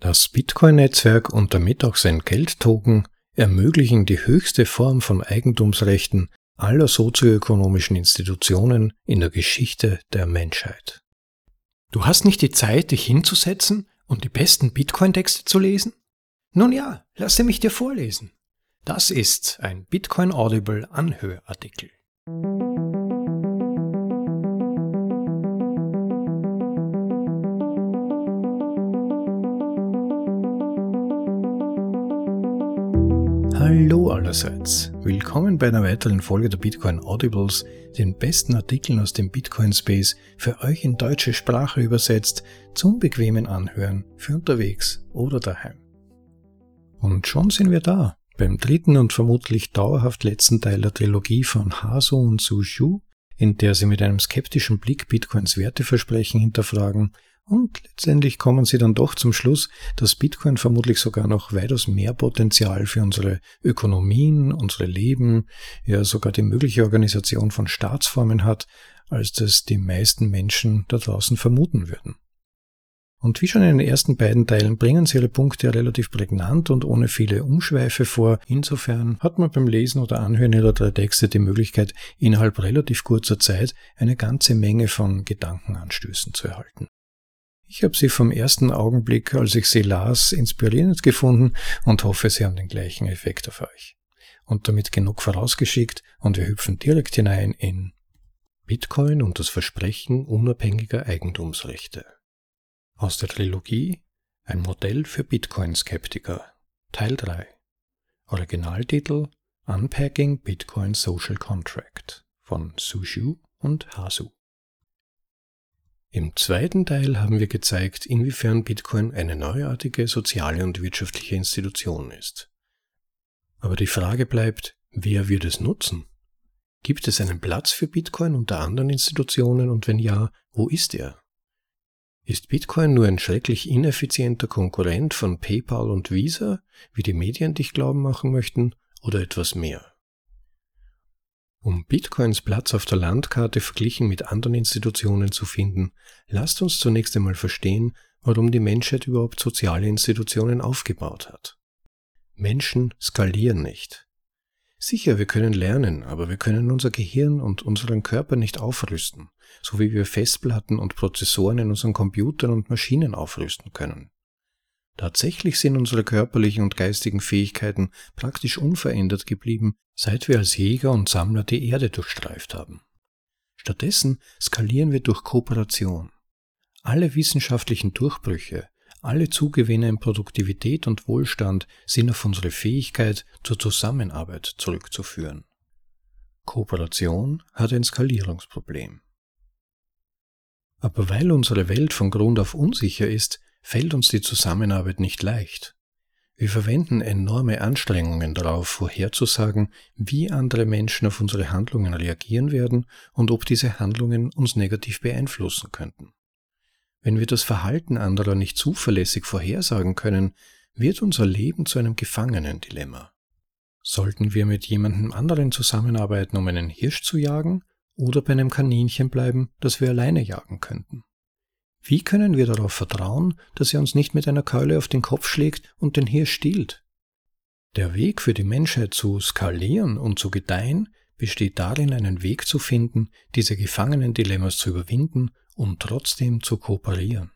Das Bitcoin-Netzwerk und damit auch sein Geldtoken ermöglichen die höchste Form von Eigentumsrechten aller sozioökonomischen Institutionen in der Geschichte der Menschheit. Du hast nicht die Zeit, dich hinzusetzen und die besten Bitcoin-Texte zu lesen? Nun ja, lasse mich dir vorlesen. Das ist ein Bitcoin Audible Anhörartikel. Hallo allerseits. Willkommen bei einer weiteren Folge der Bitcoin Audibles, den besten Artikeln aus dem Bitcoin Space für euch in deutsche Sprache übersetzt, zum bequemen Anhören für unterwegs oder daheim. Und schon sind wir da, beim dritten und vermutlich dauerhaft letzten Teil der Trilogie von Haso und Su Shu, in der sie mit einem skeptischen Blick Bitcoins Werteversprechen hinterfragen und letztendlich kommen sie dann doch zum Schluss, dass Bitcoin vermutlich sogar noch weitaus mehr Potenzial für unsere Ökonomien, unsere Leben, ja sogar die mögliche Organisation von Staatsformen hat, als das die meisten Menschen da draußen vermuten würden. Und wie schon in den ersten beiden Teilen bringen sie ihre Punkte relativ prägnant und ohne viele Umschweife vor. Insofern hat man beim Lesen oder Anhören ihrer drei Texte die Möglichkeit, innerhalb relativ kurzer Zeit eine ganze Menge von Gedankenanstößen zu erhalten. Ich habe sie vom ersten Augenblick, als ich sie las, inspirierend gefunden und hoffe, sie haben den gleichen Effekt auf euch. Und damit genug vorausgeschickt und wir hüpfen direkt hinein in Bitcoin und das Versprechen unabhängiger Eigentumsrechte. Aus der Trilogie Ein Modell für Bitcoin-Skeptiker Teil 3 Originaltitel Unpacking Bitcoin Social Contract von Sushu und Hasu im zweiten Teil haben wir gezeigt, inwiefern Bitcoin eine neuartige soziale und wirtschaftliche Institution ist. Aber die Frage bleibt, wer wird es nutzen? Gibt es einen Platz für Bitcoin unter anderen Institutionen und wenn ja, wo ist er? Ist Bitcoin nur ein schrecklich ineffizienter Konkurrent von PayPal und Visa, wie die Medien dich glauben machen möchten, oder etwas mehr? Um Bitcoins Platz auf der Landkarte verglichen mit anderen Institutionen zu finden, lasst uns zunächst einmal verstehen, warum die Menschheit überhaupt soziale Institutionen aufgebaut hat. Menschen skalieren nicht. Sicher, wir können lernen, aber wir können unser Gehirn und unseren Körper nicht aufrüsten, so wie wir Festplatten und Prozessoren in unseren Computern und Maschinen aufrüsten können. Tatsächlich sind unsere körperlichen und geistigen Fähigkeiten praktisch unverändert geblieben, seit wir als Jäger und Sammler die Erde durchstreift haben. Stattdessen skalieren wir durch Kooperation. Alle wissenschaftlichen Durchbrüche, alle Zugewinne in Produktivität und Wohlstand sind auf unsere Fähigkeit zur Zusammenarbeit zurückzuführen. Kooperation hat ein Skalierungsproblem. Aber weil unsere Welt von Grund auf unsicher ist, fällt uns die Zusammenarbeit nicht leicht. Wir verwenden enorme Anstrengungen darauf, vorherzusagen, wie andere Menschen auf unsere Handlungen reagieren werden und ob diese Handlungen uns negativ beeinflussen könnten. Wenn wir das Verhalten anderer nicht zuverlässig vorhersagen können, wird unser Leben zu einem Gefangenendilemma. Sollten wir mit jemandem anderen zusammenarbeiten, um einen Hirsch zu jagen, oder bei einem Kaninchen bleiben, das wir alleine jagen könnten? Wie können wir darauf vertrauen, dass er uns nicht mit einer Keule auf den Kopf schlägt und den Hirsch stiehlt? Der Weg für die Menschheit zu skalieren und zu gedeihen besteht darin, einen Weg zu finden, diese Gefangenen-Dilemmas zu überwinden und trotzdem zu kooperieren.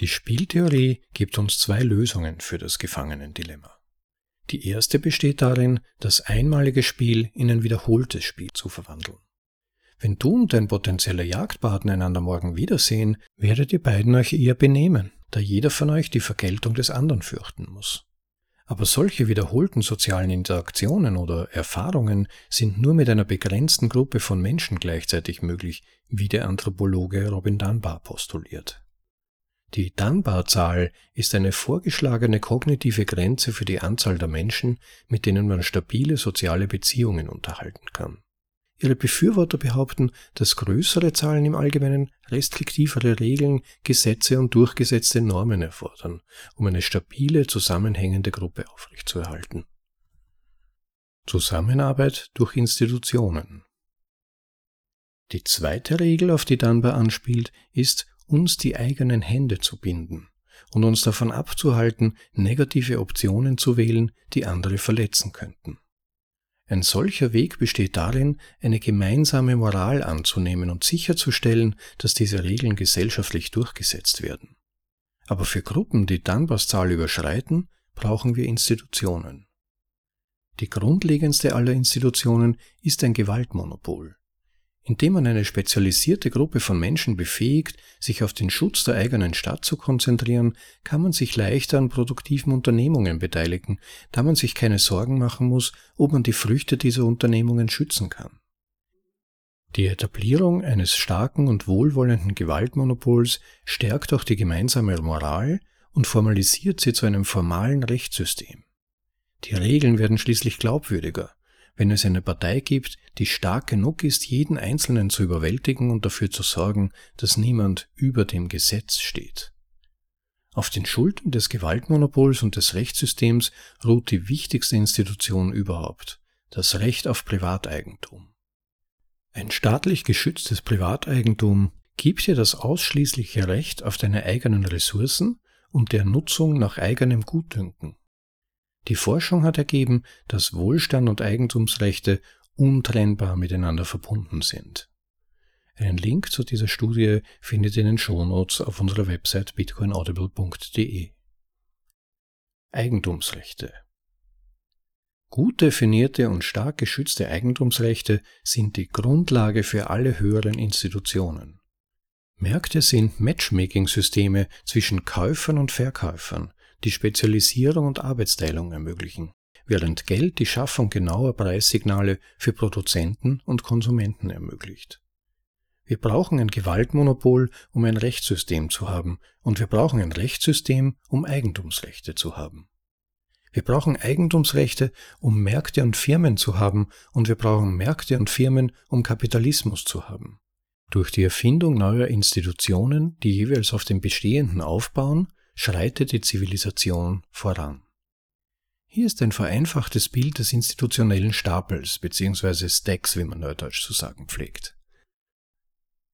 Die Spieltheorie gibt uns zwei Lösungen für das Gefangenen-Dilemma. Die erste besteht darin, das einmalige Spiel in ein wiederholtes Spiel zu verwandeln. Wenn du und dein potenzieller Jagdpartner einander morgen wiedersehen, werdet ihr beiden euch eher benehmen, da jeder von euch die Vergeltung des anderen fürchten muss. Aber solche wiederholten sozialen Interaktionen oder Erfahrungen sind nur mit einer begrenzten Gruppe von Menschen gleichzeitig möglich, wie der Anthropologe Robin Dunbar postuliert. Die Dunbar-Zahl ist eine vorgeschlagene kognitive Grenze für die Anzahl der Menschen, mit denen man stabile soziale Beziehungen unterhalten kann. Ihre Befürworter behaupten, dass größere Zahlen im Allgemeinen restriktivere Regeln, Gesetze und durchgesetzte Normen erfordern, um eine stabile, zusammenhängende Gruppe aufrechtzuerhalten. Zusammenarbeit durch Institutionen. Die zweite Regel, auf die Dunbar anspielt, ist, uns die eigenen Hände zu binden, und uns davon abzuhalten, negative Optionen zu wählen, die andere verletzen könnten. Ein solcher Weg besteht darin, eine gemeinsame Moral anzunehmen und sicherzustellen, dass diese Regeln gesellschaftlich durchgesetzt werden. Aber für Gruppen, die Dunbars-Zahl überschreiten, brauchen wir Institutionen. Die grundlegendste aller Institutionen ist ein Gewaltmonopol. Indem man eine spezialisierte Gruppe von Menschen befähigt, sich auf den Schutz der eigenen Stadt zu konzentrieren, kann man sich leichter an produktiven Unternehmungen beteiligen, da man sich keine Sorgen machen muss, ob man die Früchte dieser Unternehmungen schützen kann. Die Etablierung eines starken und wohlwollenden Gewaltmonopols stärkt auch die gemeinsame Moral und formalisiert sie zu einem formalen Rechtssystem. Die Regeln werden schließlich glaubwürdiger, wenn es eine Partei gibt, die stark genug ist, jeden Einzelnen zu überwältigen und dafür zu sorgen, dass niemand über dem Gesetz steht. Auf den Schultern des Gewaltmonopols und des Rechtssystems ruht die wichtigste Institution überhaupt, das Recht auf Privateigentum. Ein staatlich geschütztes Privateigentum gibt dir das ausschließliche Recht auf deine eigenen Ressourcen und der Nutzung nach eigenem Gutdünken. Die Forschung hat ergeben, dass Wohlstand und Eigentumsrechte untrennbar miteinander verbunden sind. Einen Link zu dieser Studie findet ihr in den Shownotes auf unserer Website bitcoinaudible.de. Eigentumsrechte Gut definierte und stark geschützte Eigentumsrechte sind die Grundlage für alle höheren Institutionen. Märkte sind Matchmaking-Systeme zwischen Käufern und Verkäufern, die Spezialisierung und Arbeitsteilung ermöglichen, während Geld die Schaffung genauer Preissignale für Produzenten und Konsumenten ermöglicht. Wir brauchen ein Gewaltmonopol, um ein Rechtssystem zu haben, und wir brauchen ein Rechtssystem, um Eigentumsrechte zu haben. Wir brauchen Eigentumsrechte, um Märkte und Firmen zu haben, und wir brauchen Märkte und Firmen, um Kapitalismus zu haben. Durch die Erfindung neuer Institutionen, die jeweils auf dem Bestehenden aufbauen, schreitet die Zivilisation voran. Hier ist ein vereinfachtes Bild des institutionellen Stapels bzw. Stacks, wie man neudeutsch zu sagen pflegt.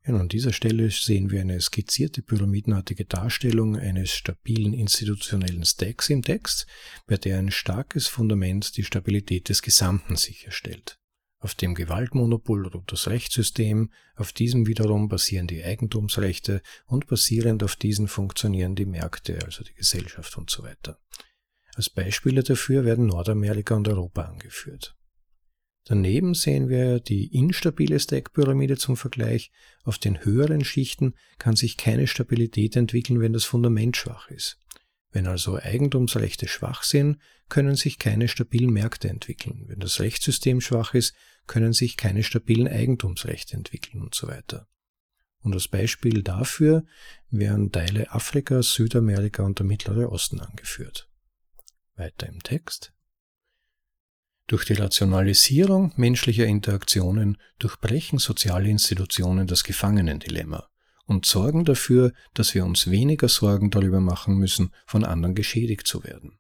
Ja, an dieser Stelle sehen wir eine skizzierte pyramidenartige Darstellung eines stabilen institutionellen Stacks im Text, bei der ein starkes Fundament die Stabilität des Gesamten sicherstellt. Auf dem Gewaltmonopol ruht das Rechtssystem, auf diesem wiederum basieren die Eigentumsrechte und basierend auf diesen funktionieren die Märkte, also die Gesellschaft und so weiter. Als Beispiele dafür werden Nordamerika und Europa angeführt. Daneben sehen wir die instabile Stack-Pyramide zum Vergleich. Auf den höheren Schichten kann sich keine Stabilität entwickeln, wenn das Fundament schwach ist. Wenn also Eigentumsrechte schwach sind, können sich keine stabilen Märkte entwickeln. Wenn das Rechtssystem schwach ist, können sich keine stabilen Eigentumsrechte entwickeln und so weiter. Und als Beispiel dafür werden Teile Afrikas, Südamerika und der Mittlere Osten angeführt. Weiter im Text. Durch die Rationalisierung menschlicher Interaktionen durchbrechen soziale Institutionen das Gefangenendilemma und sorgen dafür, dass wir uns weniger Sorgen darüber machen müssen, von anderen geschädigt zu werden.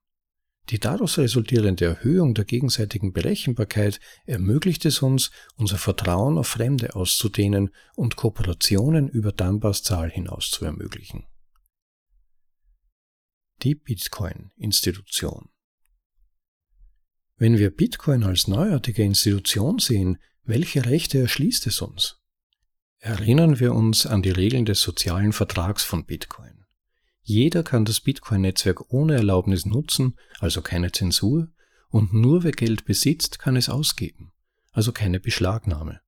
Die daraus resultierende Erhöhung der gegenseitigen Berechenbarkeit ermöglicht es uns, unser Vertrauen auf Fremde auszudehnen und Kooperationen über Dunbars Zahl hinaus zu ermöglichen. Die Bitcoin-Institution Wenn wir Bitcoin als neuartige Institution sehen, welche Rechte erschließt es uns? Erinnern wir uns an die Regeln des sozialen Vertrags von Bitcoin. Jeder kann das Bitcoin-Netzwerk ohne Erlaubnis nutzen, also keine Zensur, und nur wer Geld besitzt, kann es ausgeben, also keine Beschlagnahme.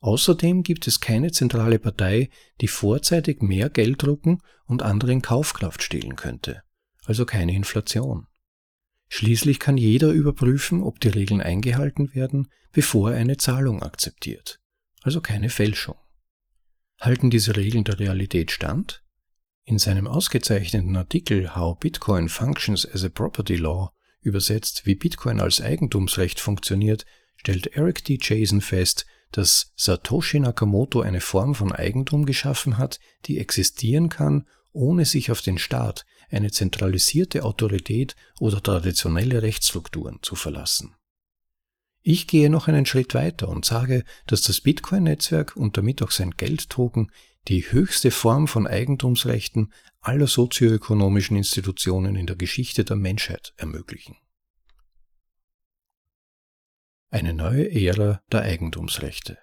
Außerdem gibt es keine zentrale Partei, die vorzeitig mehr Geld drucken und anderen Kaufkraft stehlen könnte, also keine Inflation. Schließlich kann jeder überprüfen, ob die Regeln eingehalten werden, bevor er eine Zahlung akzeptiert, also keine Fälschung. Halten diese Regeln der Realität stand? In seinem ausgezeichneten Artikel How Bitcoin Functions as a Property Law, übersetzt wie Bitcoin als Eigentumsrecht funktioniert, stellt Eric D. Jason fest, dass Satoshi Nakamoto eine Form von Eigentum geschaffen hat, die existieren kann, ohne sich auf den Staat, eine zentralisierte Autorität oder traditionelle Rechtsstrukturen zu verlassen. Ich gehe noch einen Schritt weiter und sage, dass das Bitcoin-Netzwerk und damit auch sein Geldtoken die höchste Form von Eigentumsrechten aller sozioökonomischen Institutionen in der Geschichte der Menschheit ermöglichen. Eine neue Ära der Eigentumsrechte.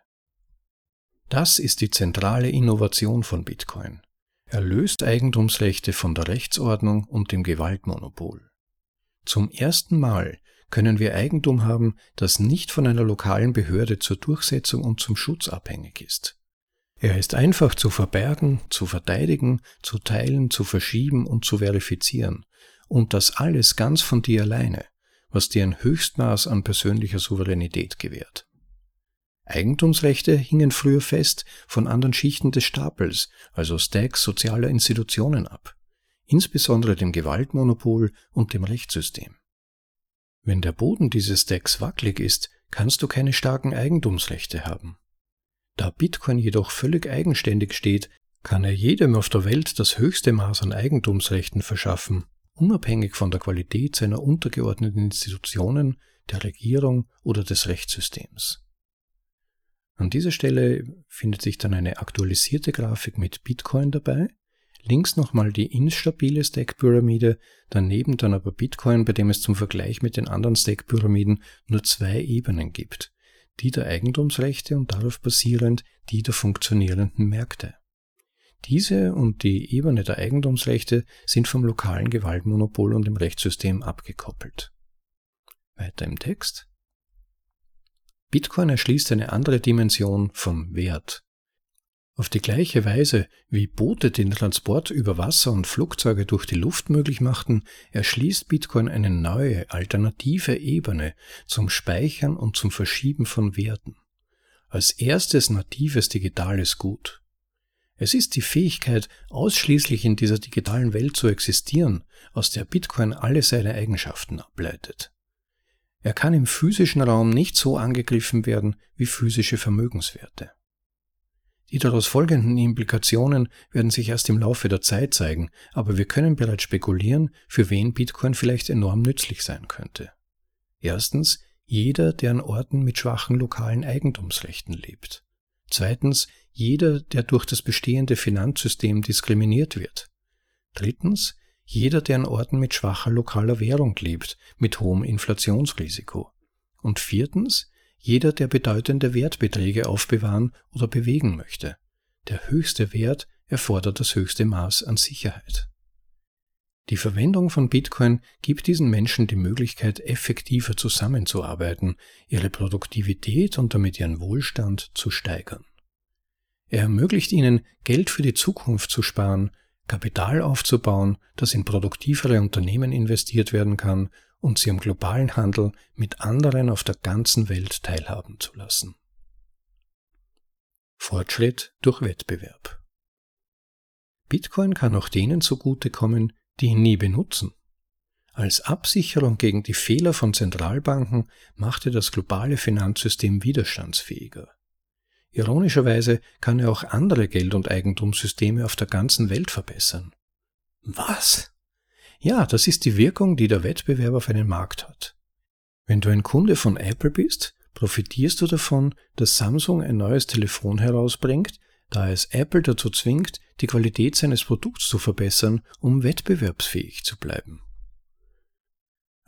Das ist die zentrale Innovation von Bitcoin. Er löst Eigentumsrechte von der Rechtsordnung und dem Gewaltmonopol. Zum ersten Mal können wir Eigentum haben, das nicht von einer lokalen Behörde zur Durchsetzung und zum Schutz abhängig ist. Er ist einfach zu verbergen, zu verteidigen, zu teilen, zu verschieben und zu verifizieren. Und das alles ganz von dir alleine, was dir ein Höchstmaß an persönlicher Souveränität gewährt. Eigentumsrechte hingen früher fest von anderen Schichten des Stapels, also Stacks sozialer Institutionen ab, insbesondere dem Gewaltmonopol und dem Rechtssystem. Wenn der Boden dieses Stacks wackelig ist, kannst du keine starken Eigentumsrechte haben. Da Bitcoin jedoch völlig eigenständig steht, kann er jedem auf der Welt das höchste Maß an Eigentumsrechten verschaffen, unabhängig von der Qualität seiner untergeordneten Institutionen, der Regierung oder des Rechtssystems. An dieser Stelle findet sich dann eine aktualisierte Grafik mit Bitcoin dabei. Links nochmal die instabile Stack-Pyramide, daneben dann aber Bitcoin, bei dem es zum Vergleich mit den anderen Stack-Pyramiden nur zwei Ebenen gibt. Die der Eigentumsrechte und darauf basierend die der funktionierenden Märkte. Diese und die Ebene der Eigentumsrechte sind vom lokalen Gewaltmonopol und dem Rechtssystem abgekoppelt. Weiter im Text. Bitcoin erschließt eine andere Dimension vom Wert. Auf die gleiche Weise, wie Boote den Transport über Wasser und Flugzeuge durch die Luft möglich machten, erschließt Bitcoin eine neue, alternative Ebene zum Speichern und zum Verschieben von Werten. Als erstes natives digitales Gut. Es ist die Fähigkeit, ausschließlich in dieser digitalen Welt zu existieren, aus der Bitcoin alle seine Eigenschaften ableitet. Er kann im physischen Raum nicht so angegriffen werden wie physische Vermögenswerte. Die daraus folgenden Implikationen werden sich erst im Laufe der Zeit zeigen, aber wir können bereits spekulieren, für wen Bitcoin vielleicht enorm nützlich sein könnte. Erstens, jeder, der an Orten mit schwachen lokalen Eigentumsrechten lebt. Zweitens, jeder, der durch das bestehende Finanzsystem diskriminiert wird. Drittens, jeder, der an Orten mit schwacher lokaler Währung lebt, mit hohem Inflationsrisiko. Und viertens, jeder, der bedeutende Wertbeträge aufbewahren oder bewegen möchte. Der höchste Wert erfordert das höchste Maß an Sicherheit. Die Verwendung von Bitcoin gibt diesen Menschen die Möglichkeit, effektiver zusammenzuarbeiten, ihre Produktivität und damit ihren Wohlstand zu steigern. Er ermöglicht ihnen, Geld für die Zukunft zu sparen, Kapital aufzubauen, das in produktivere Unternehmen investiert werden kann und sie am globalen Handel mit anderen auf der ganzen Welt teilhaben zu lassen. Fortschritt durch Wettbewerb. Bitcoin kann auch denen zugutekommen, die ihn nie benutzen. Als Absicherung gegen die Fehler von Zentralbanken machte das globale Finanzsystem widerstandsfähiger. Ironischerweise kann er auch andere Geld- und Eigentumssysteme auf der ganzen Welt verbessern. Was? Ja, das ist die Wirkung, die der Wettbewerb auf einen Markt hat. Wenn du ein Kunde von Apple bist, profitierst du davon, dass Samsung ein neues Telefon herausbringt, da es Apple dazu zwingt, die Qualität seines Produkts zu verbessern, um wettbewerbsfähig zu bleiben.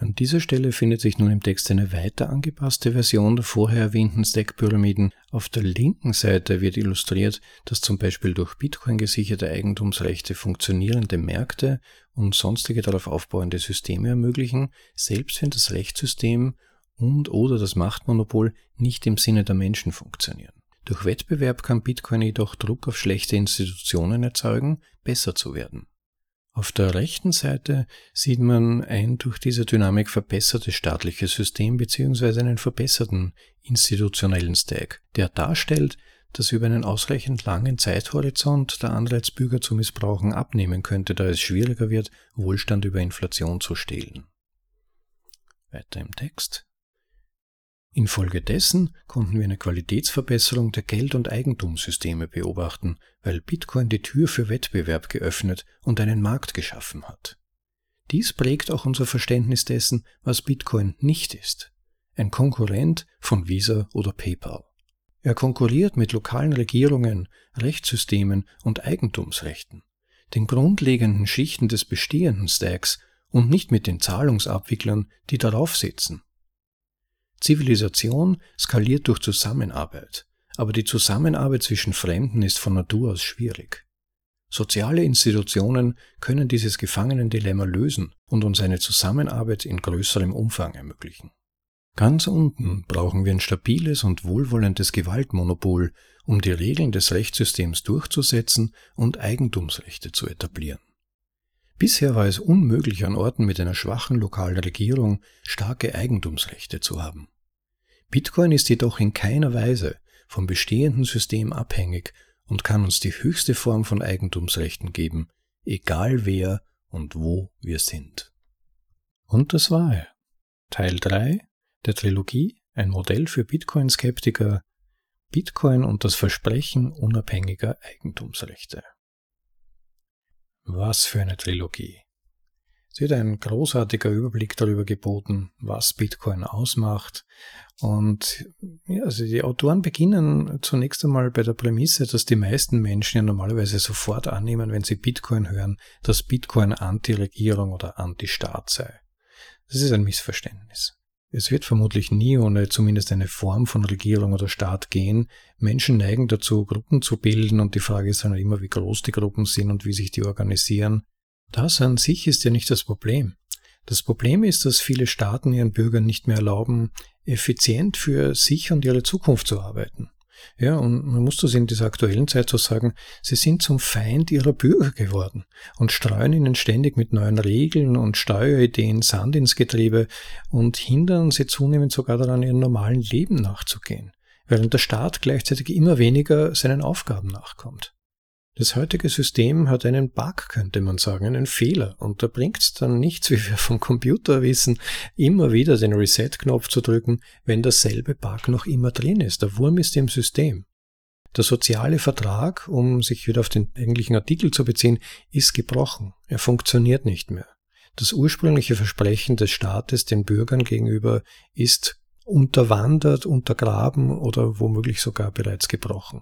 An dieser Stelle findet sich nun im Text eine weiter angepasste Version der vorher erwähnten Stack-Pyramiden. Auf der linken Seite wird illustriert, dass zum Beispiel durch Bitcoin gesicherte Eigentumsrechte funktionierende Märkte und sonstige darauf aufbauende Systeme ermöglichen, selbst wenn das Rechtssystem und oder das Machtmonopol nicht im Sinne der Menschen funktionieren. Durch Wettbewerb kann Bitcoin jedoch Druck auf schlechte Institutionen erzeugen, besser zu werden. Auf der rechten Seite sieht man ein durch diese Dynamik verbessertes staatliches System bzw. einen verbesserten institutionellen Stack, der darstellt, dass über einen ausreichend langen Zeithorizont der Anreiz, Bürger zu missbrauchen, abnehmen könnte, da es schwieriger wird, Wohlstand über Inflation zu stehlen. Weiter im Text. Infolgedessen konnten wir eine Qualitätsverbesserung der Geld- und Eigentumssysteme beobachten, weil Bitcoin die Tür für Wettbewerb geöffnet und einen Markt geschaffen hat. Dies prägt auch unser Verständnis dessen, was Bitcoin nicht ist. Ein Konkurrent von Visa oder PayPal. Er konkurriert mit lokalen Regierungen, Rechtssystemen und Eigentumsrechten, den grundlegenden Schichten des bestehenden Stacks und nicht mit den Zahlungsabwicklern, die darauf sitzen. Zivilisation skaliert durch Zusammenarbeit, aber die Zusammenarbeit zwischen Fremden ist von Natur aus schwierig. Soziale Institutionen können dieses Gefangenendilemma lösen und uns eine Zusammenarbeit in größerem Umfang ermöglichen. Ganz unten brauchen wir ein stabiles und wohlwollendes Gewaltmonopol, um die Regeln des Rechtssystems durchzusetzen und Eigentumsrechte zu etablieren. Bisher war es unmöglich, an Orten mit einer schwachen lokalen Regierung starke Eigentumsrechte zu haben. Bitcoin ist jedoch in keiner Weise vom bestehenden System abhängig und kann uns die höchste Form von Eigentumsrechten geben, egal wer und wo wir sind. Und das war er. Teil 3 der Trilogie, ein Modell für Bitcoin-Skeptiker, Bitcoin und das Versprechen unabhängiger Eigentumsrechte. Was für eine Trilogie. Es wird ein großartiger Überblick darüber geboten, was Bitcoin ausmacht. Und ja, also die Autoren beginnen zunächst einmal bei der Prämisse, dass die meisten Menschen ja normalerweise sofort annehmen, wenn sie Bitcoin hören, dass Bitcoin Anti-Regierung oder Anti-Staat sei. Das ist ein Missverständnis. Es wird vermutlich nie ohne zumindest eine Form von Regierung oder Staat gehen. Menschen neigen dazu, Gruppen zu bilden und die Frage ist dann immer, wie groß die Gruppen sind und wie sich die organisieren. Das an sich ist ja nicht das Problem. Das Problem ist, dass viele Staaten ihren Bürgern nicht mehr erlauben, effizient für sich und ihre Zukunft zu arbeiten. Ja, und man muss das in dieser aktuellen Zeit so sagen, sie sind zum Feind ihrer Bürger geworden und streuen ihnen ständig mit neuen Regeln und Steuerideen Sand ins Getriebe und hindern sie zunehmend sogar daran, ihrem normalen Leben nachzugehen, während der Staat gleichzeitig immer weniger seinen Aufgaben nachkommt. Das heutige System hat einen Bug, könnte man sagen, einen Fehler. Und da bringt es dann nichts, wie wir vom Computer wissen, immer wieder den Reset-Knopf zu drücken, wenn dasselbe Bug noch immer drin ist. Der Wurm ist im System. Der soziale Vertrag, um sich wieder auf den eigentlichen Artikel zu beziehen, ist gebrochen. Er funktioniert nicht mehr. Das ursprüngliche Versprechen des Staates den Bürgern gegenüber ist unterwandert, untergraben oder womöglich sogar bereits gebrochen.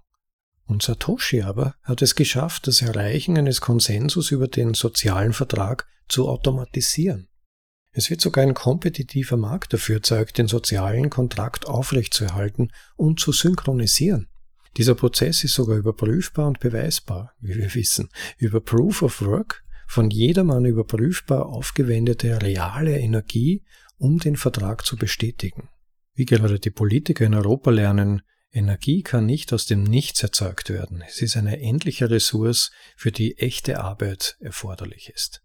Und Satoshi aber hat es geschafft, das Erreichen eines Konsensus über den sozialen Vertrag zu automatisieren. Es wird sogar ein kompetitiver Markt dafür erzeugt, den sozialen Kontrakt aufrechtzuerhalten und zu synchronisieren. Dieser Prozess ist sogar überprüfbar und beweisbar, wie wir wissen. Über Proof of Work, von jedermann überprüfbar aufgewendete reale Energie, um den Vertrag zu bestätigen. Wie gerade die Politiker in Europa lernen, Energie kann nicht aus dem Nichts erzeugt werden. Es ist eine endliche Ressource, für die echte Arbeit erforderlich ist.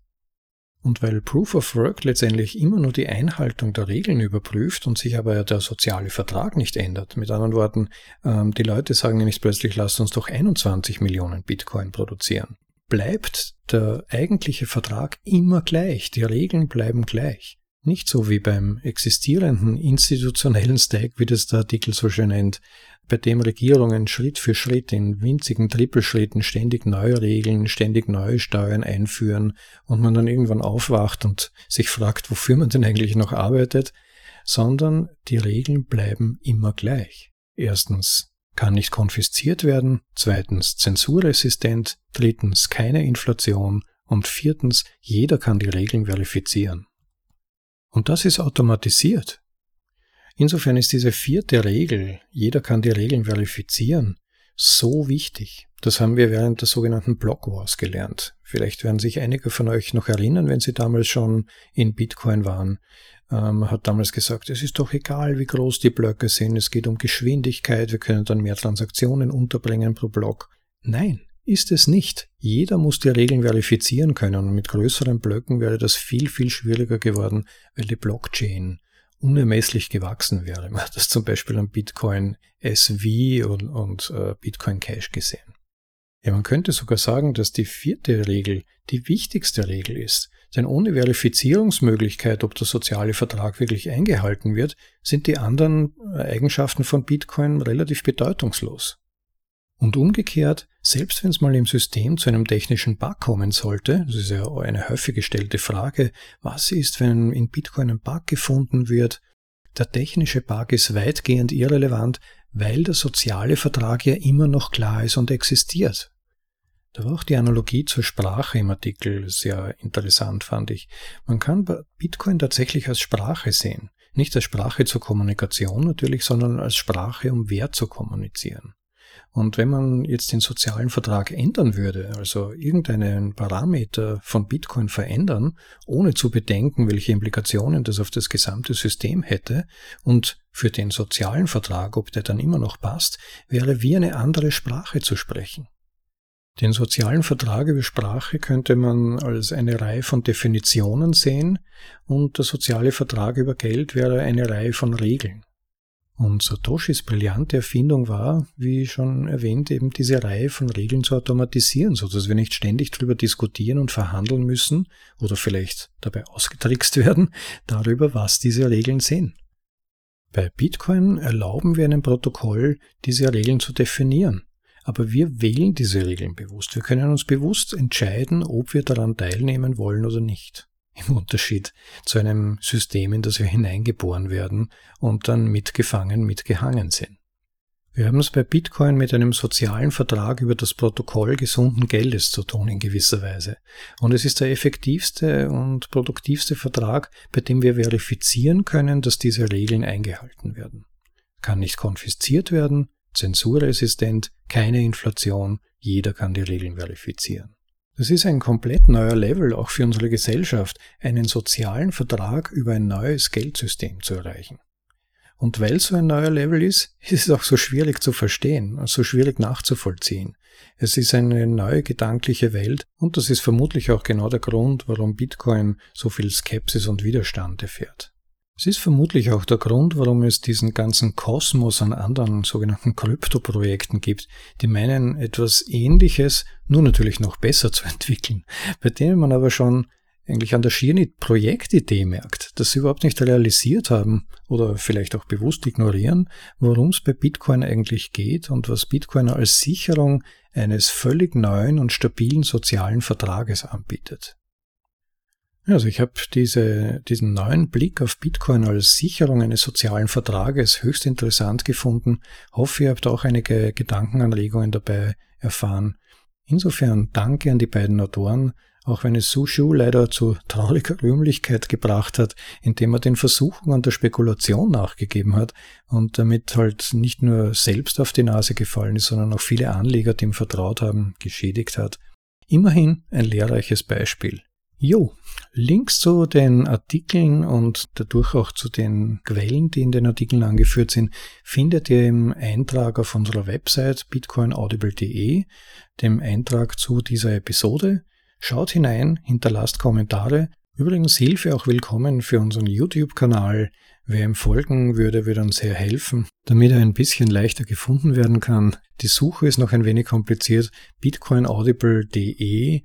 Und weil Proof of Work letztendlich immer nur die Einhaltung der Regeln überprüft und sich aber der soziale Vertrag nicht ändert, mit anderen Worten, ähm, die Leute sagen ja nicht plötzlich, lasst uns doch 21 Millionen Bitcoin produzieren, bleibt der eigentliche Vertrag immer gleich, die Regeln bleiben gleich. Nicht so wie beim existierenden institutionellen Stack, wie das der Artikel so schön nennt, bei dem Regierungen Schritt für Schritt in winzigen Trippelschritten ständig neue Regeln, ständig neue Steuern einführen und man dann irgendwann aufwacht und sich fragt, wofür man denn eigentlich noch arbeitet, sondern die Regeln bleiben immer gleich. Erstens kann nicht konfisziert werden, zweitens zensurresistent, drittens keine Inflation und viertens jeder kann die Regeln verifizieren. Und das ist automatisiert. Insofern ist diese vierte Regel, jeder kann die Regeln verifizieren, so wichtig. Das haben wir während der sogenannten Block Wars gelernt. Vielleicht werden sich einige von euch noch erinnern, wenn sie damals schon in Bitcoin waren. Ähm, hat damals gesagt, es ist doch egal, wie groß die Blöcke sind, es geht um Geschwindigkeit, wir können dann mehr Transaktionen unterbringen pro Block. Nein, ist es nicht. Jeder muss die Regeln verifizieren können und mit größeren Blöcken wäre das viel, viel schwieriger geworden, weil die Blockchain unermesslich gewachsen wäre. Man hat das zum Beispiel am Bitcoin SV und, und äh, Bitcoin Cash gesehen. Ja, man könnte sogar sagen, dass die vierte Regel die wichtigste Regel ist. Denn ohne Verifizierungsmöglichkeit, ob der soziale Vertrag wirklich eingehalten wird, sind die anderen Eigenschaften von Bitcoin relativ bedeutungslos. Und umgekehrt, selbst wenn es mal im System zu einem technischen Bug kommen sollte, das ist ja eine häufig gestellte Frage, was ist, wenn in Bitcoin ein Bug gefunden wird? Der technische Bug ist weitgehend irrelevant, weil der soziale Vertrag ja immer noch klar ist und existiert. Da war auch die Analogie zur Sprache im Artikel sehr interessant, fand ich. Man kann Bitcoin tatsächlich als Sprache sehen. Nicht als Sprache zur Kommunikation natürlich, sondern als Sprache, um Wert zu kommunizieren. Und wenn man jetzt den sozialen Vertrag ändern würde, also irgendeinen Parameter von Bitcoin verändern, ohne zu bedenken, welche Implikationen das auf das gesamte System hätte, und für den sozialen Vertrag, ob der dann immer noch passt, wäre wie eine andere Sprache zu sprechen. Den sozialen Vertrag über Sprache könnte man als eine Reihe von Definitionen sehen und der soziale Vertrag über Geld wäre eine Reihe von Regeln. Und Satoshis brillante Erfindung war, wie schon erwähnt, eben diese Reihe von Regeln zu automatisieren, so dass wir nicht ständig darüber diskutieren und verhandeln müssen oder vielleicht dabei ausgetrickst werden darüber, was diese Regeln sind. Bei Bitcoin erlauben wir einem Protokoll, diese Regeln zu definieren. Aber wir wählen diese Regeln bewusst. Wir können uns bewusst entscheiden, ob wir daran teilnehmen wollen oder nicht im Unterschied zu einem System, in das wir hineingeboren werden und dann mitgefangen, mitgehangen sind. Wir haben es bei Bitcoin mit einem sozialen Vertrag über das Protokoll gesunden Geldes zu tun in gewisser Weise. Und es ist der effektivste und produktivste Vertrag, bei dem wir verifizieren können, dass diese Regeln eingehalten werden. Kann nicht konfisziert werden, zensurresistent, keine Inflation, jeder kann die Regeln verifizieren. Das ist ein komplett neuer Level auch für unsere Gesellschaft, einen sozialen Vertrag über ein neues Geldsystem zu erreichen. Und weil so ein neuer Level ist, ist es auch so schwierig zu verstehen, so schwierig nachzuvollziehen. Es ist eine neue gedankliche Welt und das ist vermutlich auch genau der Grund, warum Bitcoin so viel Skepsis und Widerstand erfährt. Es ist vermutlich auch der Grund, warum es diesen ganzen Kosmos an anderen sogenannten Kryptoprojekten gibt, die meinen, etwas Ähnliches, nur natürlich noch besser zu entwickeln, bei denen man aber schon eigentlich an der schier Projektidee merkt, dass sie überhaupt nicht realisiert haben oder vielleicht auch bewusst ignorieren, worum es bei Bitcoin eigentlich geht und was Bitcoin als Sicherung eines völlig neuen und stabilen sozialen Vertrages anbietet. Also ich habe diese, diesen neuen Blick auf Bitcoin als Sicherung eines sozialen Vertrages höchst interessant gefunden. Hoffe, ihr habt auch einige Gedankenanregungen dabei erfahren. Insofern danke an die beiden Autoren, auch wenn es Sushu leider zu trauriger Rühmlichkeit gebracht hat, indem er den Versuchungen der Spekulation nachgegeben hat und damit halt nicht nur selbst auf die Nase gefallen ist, sondern auch viele Anleger, die ihm vertraut haben, geschädigt hat. Immerhin ein lehrreiches Beispiel. Jo, Links zu den Artikeln und dadurch auch zu den Quellen, die in den Artikeln angeführt sind, findet ihr im Eintrag auf unserer Website bitcoinaudible.de, dem Eintrag zu dieser Episode. Schaut hinein, hinterlasst Kommentare. Übrigens Hilfe auch willkommen für unseren YouTube-Kanal. Wer ihm folgen würde, würde uns sehr helfen, damit er ein bisschen leichter gefunden werden kann. Die Suche ist noch ein wenig kompliziert. bitcoinaudible.de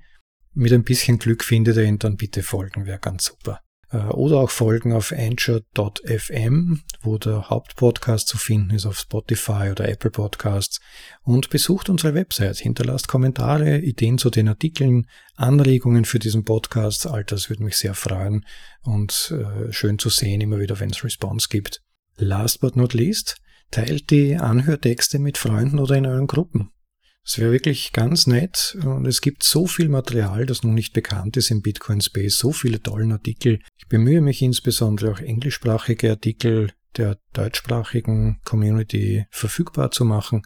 mit ein bisschen Glück findet ihr ihn, dann bitte folgen, wäre ganz super. Äh, oder auch folgen auf anchor.fm, wo der Hauptpodcast zu finden ist, auf Spotify oder Apple Podcasts. Und besucht unsere Website, hinterlasst Kommentare, Ideen zu den Artikeln, Anregungen für diesen Podcast. All das würde mich sehr freuen und äh, schön zu sehen immer wieder, wenn es Response gibt. Last but not least, teilt die Anhörtexte mit Freunden oder in euren Gruppen. Es wäre wirklich ganz nett und es gibt so viel Material, das noch nicht bekannt ist im Bitcoin Space, so viele tollen Artikel. Ich bemühe mich insbesondere auch englischsprachige Artikel der deutschsprachigen Community verfügbar zu machen.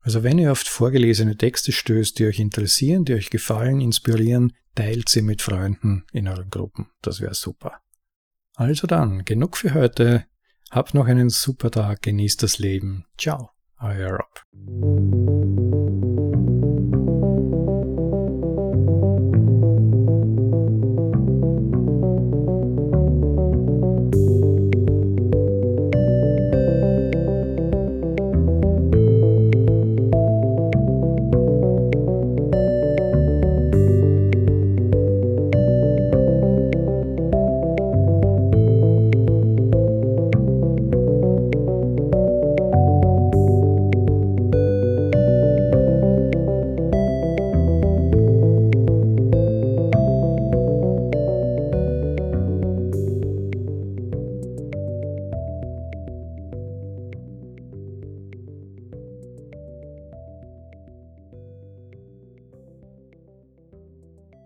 Also wenn ihr oft vorgelesene Texte stößt, die euch interessieren, die euch gefallen, inspirieren, teilt sie mit Freunden in euren Gruppen. Das wäre super. Also dann, genug für heute. Habt noch einen super Tag, genießt das Leben. Ciao, higher up.